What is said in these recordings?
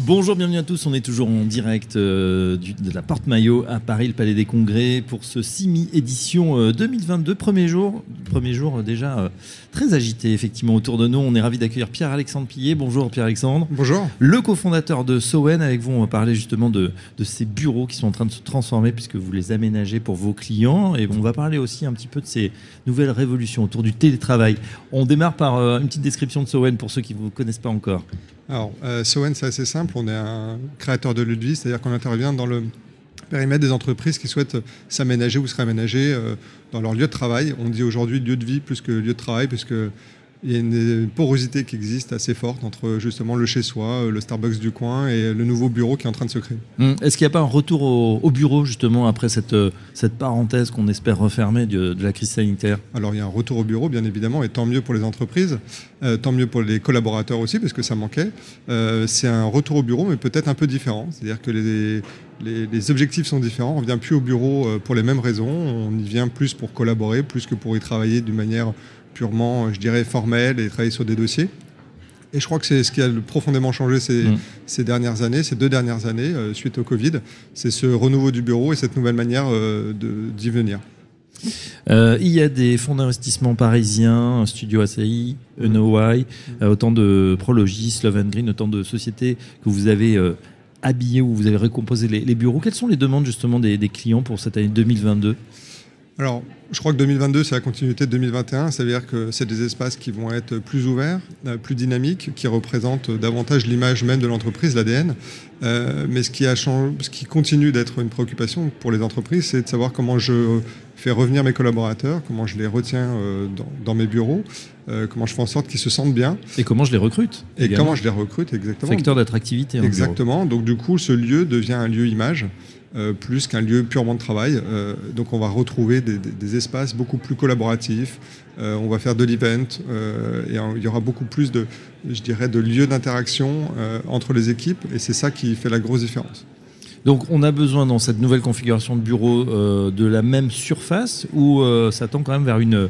Bonjour, bienvenue à tous. On est toujours en direct euh, du- de la Porte Maillot à Paris, le Palais des Congrès, pour ce CIMI édition euh, 2022. Premier jour, premier jour euh, déjà euh, très agité effectivement autour de nous. On est ravi d'accueillir Pierre-Alexandre Pillet. Bonjour Pierre-Alexandre. Bonjour. Le cofondateur de Sowen, avec vous, on va parler justement de, de ces bureaux qui sont en train de se transformer puisque vous les aménagez pour vos clients. Et on va parler aussi un petit peu de ces nouvelles révolutions autour du télétravail. On démarre par euh, une petite description de Sowen pour ceux qui ne vous connaissent pas encore. Alors, euh, Sowen, c'est assez simple. On est un créateur de lieux de vie, c'est-à-dire qu'on intervient dans le périmètre des entreprises qui souhaitent s'aménager ou se réaménager euh, dans leur lieu de travail. On dit aujourd'hui lieu de vie plus que lieu de travail, puisque il y a une porosité qui existe assez forte entre justement le chez-soi, euh, le Starbucks du coin et le nouveau bureau qui est en train de se créer. Hum, Est-ce qu'il n'y a pas un retour au, au bureau justement après cette, euh, cette parenthèse qu'on espère refermer de, de la crise sanitaire? Alors il y a un retour au bureau, bien évidemment, et tant mieux pour les entreprises, euh, tant mieux pour les collaborateurs aussi, parce que ça manquait. Euh, c'est un retour au bureau, mais peut-être un peu différent. C'est-à-dire que les, les, les objectifs sont différents. On ne vient plus au bureau euh, pour les mêmes raisons. On y vient plus pour collaborer, plus que pour y travailler d'une manière purement, je dirais, formelle et travailler sur des dossiers. Et je crois que c'est ce qui a profondément changé ces, Mm. ces dernières années, ces deux dernières années, euh, suite au Covid. C'est ce renouveau du bureau et cette nouvelle manière euh, d'y venir. Euh, Il y a des fonds d'investissement parisiens, Studio ACI, ENOY, euh, autant de Prologis, Love and Green, autant de sociétés que vous avez euh, habillées ou vous avez récomposé les, les bureaux. Quelles sont les demandes justement des, des clients pour cette année 2022 Alors, je crois que 2022, c'est la continuité de 2021. Ça veut dire que c'est des espaces qui vont être plus ouverts, euh, plus dynamiques, qui représentent davantage l'image même de l'entreprise, l'ADN. Euh, mais ce qui, a changé, ce qui continue d'être une préoccupation pour les entreprises, c'est de savoir comment je fais revenir mes collaborateurs, comment je les retiens euh, dans, dans mes bureaux, euh, comment je fais en sorte qu'ils se sentent bien Et comment je les recrute et également comment je les recrute exactement. Facteur d'attractivité. en bureau. Exactement. Donc du coup, ce lieu devient un lieu image. plus qu'un lieu purement de travail. Donc on va retrouver des, des- des espaces beaucoup plus collaboratifs. Euh, on va faire de l'event euh, et il y aura beaucoup plus de, je dirais, de lieux d'interaction euh, entre les équipes. Et c'est ça qui fait la grosse différence. Donc on a besoin dans cette nouvelle configuration de bureau de la même surface ou ça tend quand même vers une,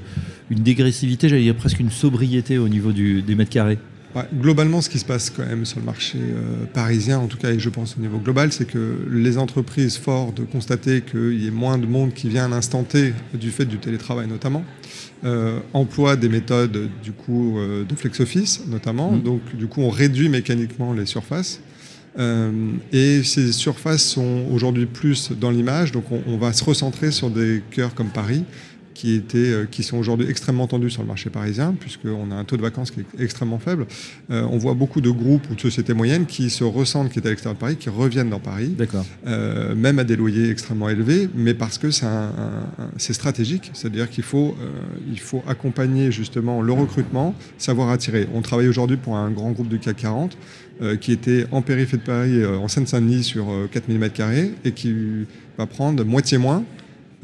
une dégressivité, j'allais dire presque une sobriété au niveau des mètres carrés? Ouais, globalement, ce qui se passe quand même sur le marché euh, parisien, en tout cas, et je pense au niveau global, c'est que les entreprises, fort de constater qu'il y ait moins de monde qui vient à l'instant T, du fait du télétravail notamment, euh, emploient des méthodes du coup euh, de flex office notamment. Mhm. Donc, du coup, on réduit mécaniquement les surfaces. Et ces surfaces sont aujourd'hui plus dans l'image, donc on, on va se recentrer sur des cœurs comme Paris, qui, étaient, euh, qui sont aujourd'hui extrêmement tendus sur le marché parisien, puisqu'on a un taux de vacances qui est extrêmement faible. Euh, on voit beaucoup de groupes ou de sociétés moyennes qui se ressentent, qui étaient à l'extérieur de Paris, qui reviennent dans Paris, euh, même à des loyers extrêmement élevés, mais parce que c'est un- un- stratégique, c'est-à-dire qu'il faut, euh, il faut accompagner justement le recrutement, savoir attirer. On travaille aujourd'hui pour un grand groupe du CAC 40 euh, qui était en périphérie de Paris, euh, en Seine-Saint-Denis, sur euh, 4000 m2, et qui va prendre moitié moins,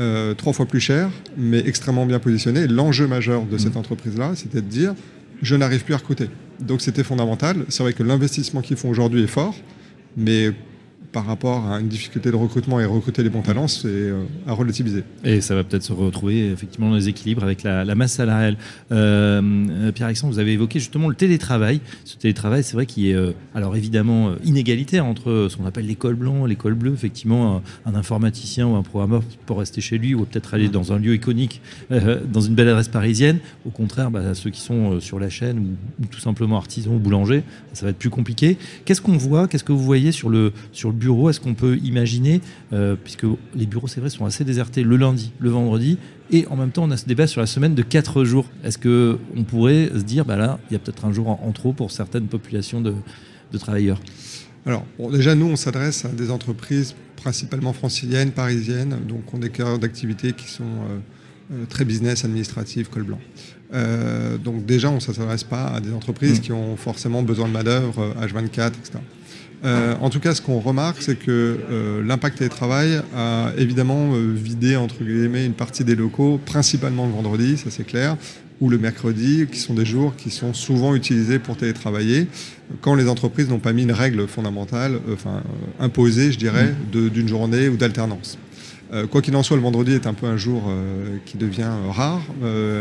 euh, trois fois plus cher, mais extrêmement bien positionné. L'enjeu majeur de cette entreprise-là, c'était de dire, je n'arrive plus à recruter. Donc c'était fondamental. C'est vrai que l'investissement qu'ils font aujourd'hui est fort, mais par rapport à une difficulté de recrutement et recruter les bons talents, c'est euh, à relativiser. Et ça va peut-être se retrouver effectivement dans les équilibres avec la, masse salariale. Euh, euh, Pierre-Alexandre, vous avez évoqué justement le télétravail. Ce télétravail, c'est vrai qu'il est alors évidemment inégalitaire entre ce qu'on appelle l'école blanc, l'école bleue. Effectivement, un, informaticien ou un programmeur peut rester chez lui ou peut-être aller dans un lieu iconique, dans une belle adresse parisienne. Au contraire, bah, ceux qui sont sur la chaîne ou, ou tout simplement artisans ou boulangers, ça va être plus compliqué. Qu'est-ce qu'on voit Qu'est-ce que vous voyez sur le, sur le Est-ce qu'on peut imaginer, euh, puisque les bureaux, c'est vrai, sont assez désertés le lundi, le vendredi, et en même temps, on a ce débat sur la semaine de 4 jours. Est-ce qu'on pourrait se dire, bah là, il y a peut-être un jour en, en trop pour certaines populations de, de travailleurs? Alors, bon, déjà, nous, on s'adresse à des entreprises principalement franciliennes, parisiennes, donc on a des cœurs d'activité qui sont euh, euh, très business, administratif, col blanc. Euh, donc déjà, on ne s'adresse pas à des entreprises Mm. qui ont forcément besoin de main-d'œuvre, euh, H24, etc. Euh, en tout cas, ce qu'on remarque, c'est que euh, l'impact télétravail a évidemment euh, vidé entre guillemets une partie des locaux, principalement le vendredi, ça c'est clair, ou le mercredi, qui sont des jours qui sont souvent utilisés pour télétravailler, quand les entreprises n'ont pas mis une règle fondamentale, enfin imposée, je dirais, mmh. d'une journée ou d'alternance. Euh, quoi qu'il en soit, le vendredi est un peu un jour euh, qui devient euh, rare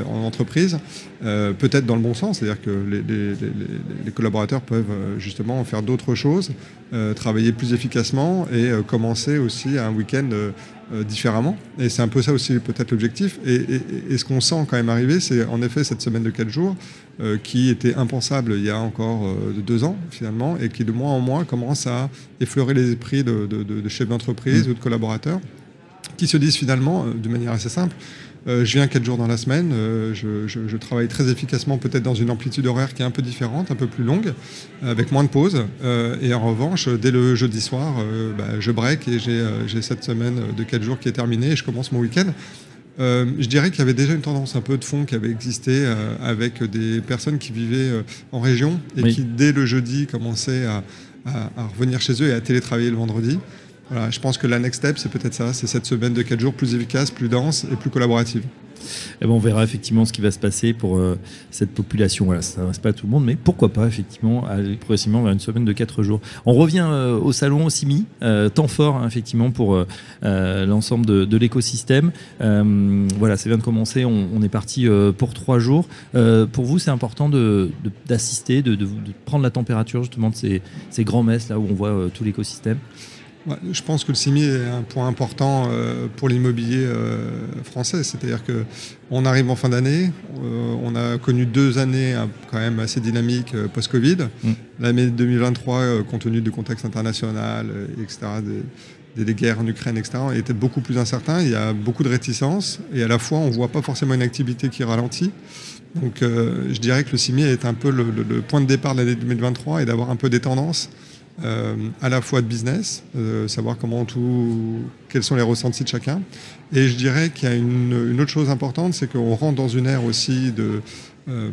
en entreprise, peut-être dans le bon sens, c'est-à-dire que les, collaborateurs peuvent justement faire d'autres choses, travailler plus efficacement et commencer aussi un week-end différemment. Et c'est un peu ça aussi peut-être l'objectif. Et, ce qu'on sent quand même arriver, c'est en effet cette semaine de 4 jours qui était impensable il y a encore deux ans finalement et qui de mois en mois commence à effleurer les esprits de, chefs d'entreprise mmh. ou de collaborateurs qui se disent finalement, euh, de manière assez simple, euh, je viens quatre jours dans la semaine, euh, je, travaille très efficacement, peut-être dans une amplitude horaire qui est un peu différente, un peu plus longue, avec moins de pauses. et en revanche, dès le jeudi soir, bah, je break et j'ai cette semaine de quatre jours qui est terminée et je commence mon week-end. je dirais qu'il y avait déjà une tendance un peu de fond qui avait existé avec des personnes qui vivaient en région et qui, dès le jeudi, commençaient à, à, revenir chez eux et à télétravailler le vendredi je pense que la next step, c'est peut-être ça, c'est cette semaine de 4 jours plus efficace, plus dense et plus collaborative. Et eh ben, on verra effectivement ce qui va se passer pour euh, cette population. Voilà, ça ne pas tout le monde, mais pourquoi pas effectivement aller progressivement vers une semaine de 4 jours. On revient euh, au salon au CIMI, euh, temps fort hein, effectivement pour l'ensemble de, l'écosystème. voilà, ça vient de commencer, on, est parti pour 3 jours. pour vous, c'est important d'assister, de, de, prendre la température justement de ces, ces grands messes là où on voit tout l'écosystème? Je pense que le CIMI est un point important euh, pour l'immobilier euh, français. C'est-à-dire qu'on arrive en fin d'année, euh, on a connu deux années quand même assez dynamiques post-Covid. Mm. L'année 2023, compte tenu du contexte international, etc., des, guerres en Ukraine, etc., était beaucoup plus incertain. Il y a beaucoup de réticences et à la fois, on ne voit pas forcément une activité qui ralentit. Donc je dirais que le CIMI est un peu le, le point de départ de l'année 2023 et d'avoir un peu des tendances euh, à la fois de business, euh, savoir comment tout, quels sont les ressentis de chacun. Et je dirais qu'il y a une, autre chose importante, c'est qu'on rentre dans une ère aussi de euh,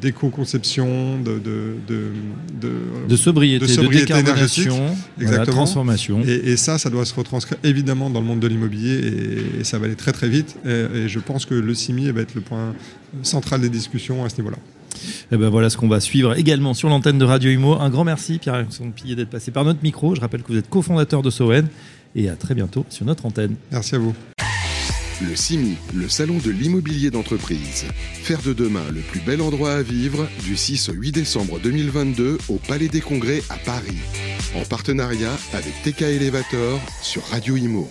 d'éco-conception, de, de, sobriété, de, décarbonation, de transformation. Et, ça, ça doit se retranscrire évidemment dans le monde de l'immobilier et, ça va aller très très vite. Et, je pense que le CIMI va être le point central des discussions à ce niveau-là. Et eh ben voilà ce qu'on va suivre également sur l'antenne de Radio Imo. Un grand merci Pierre-Alexandre Pillet d'être passé par notre micro. Je rappelle que vous êtes cofondateur de Soen et à très bientôt sur notre antenne. Merci à vous. Le CIMI, le salon de l'immobilier d'entreprise. Faire de demain le plus bel endroit à vivre du 6 au 8 décembre 2022 au Palais des Congrès à Paris. En partenariat avec TK Elevator sur Radio Imo.